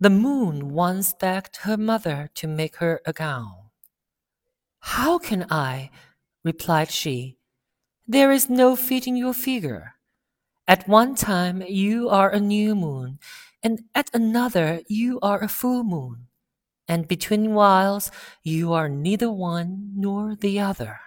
The moon once begged her mother to make her a gown. How can I? replied she. There is no fitting your figure. At one time you are a new moon, and at another you are a full moon, and between whiles you are neither one nor the other.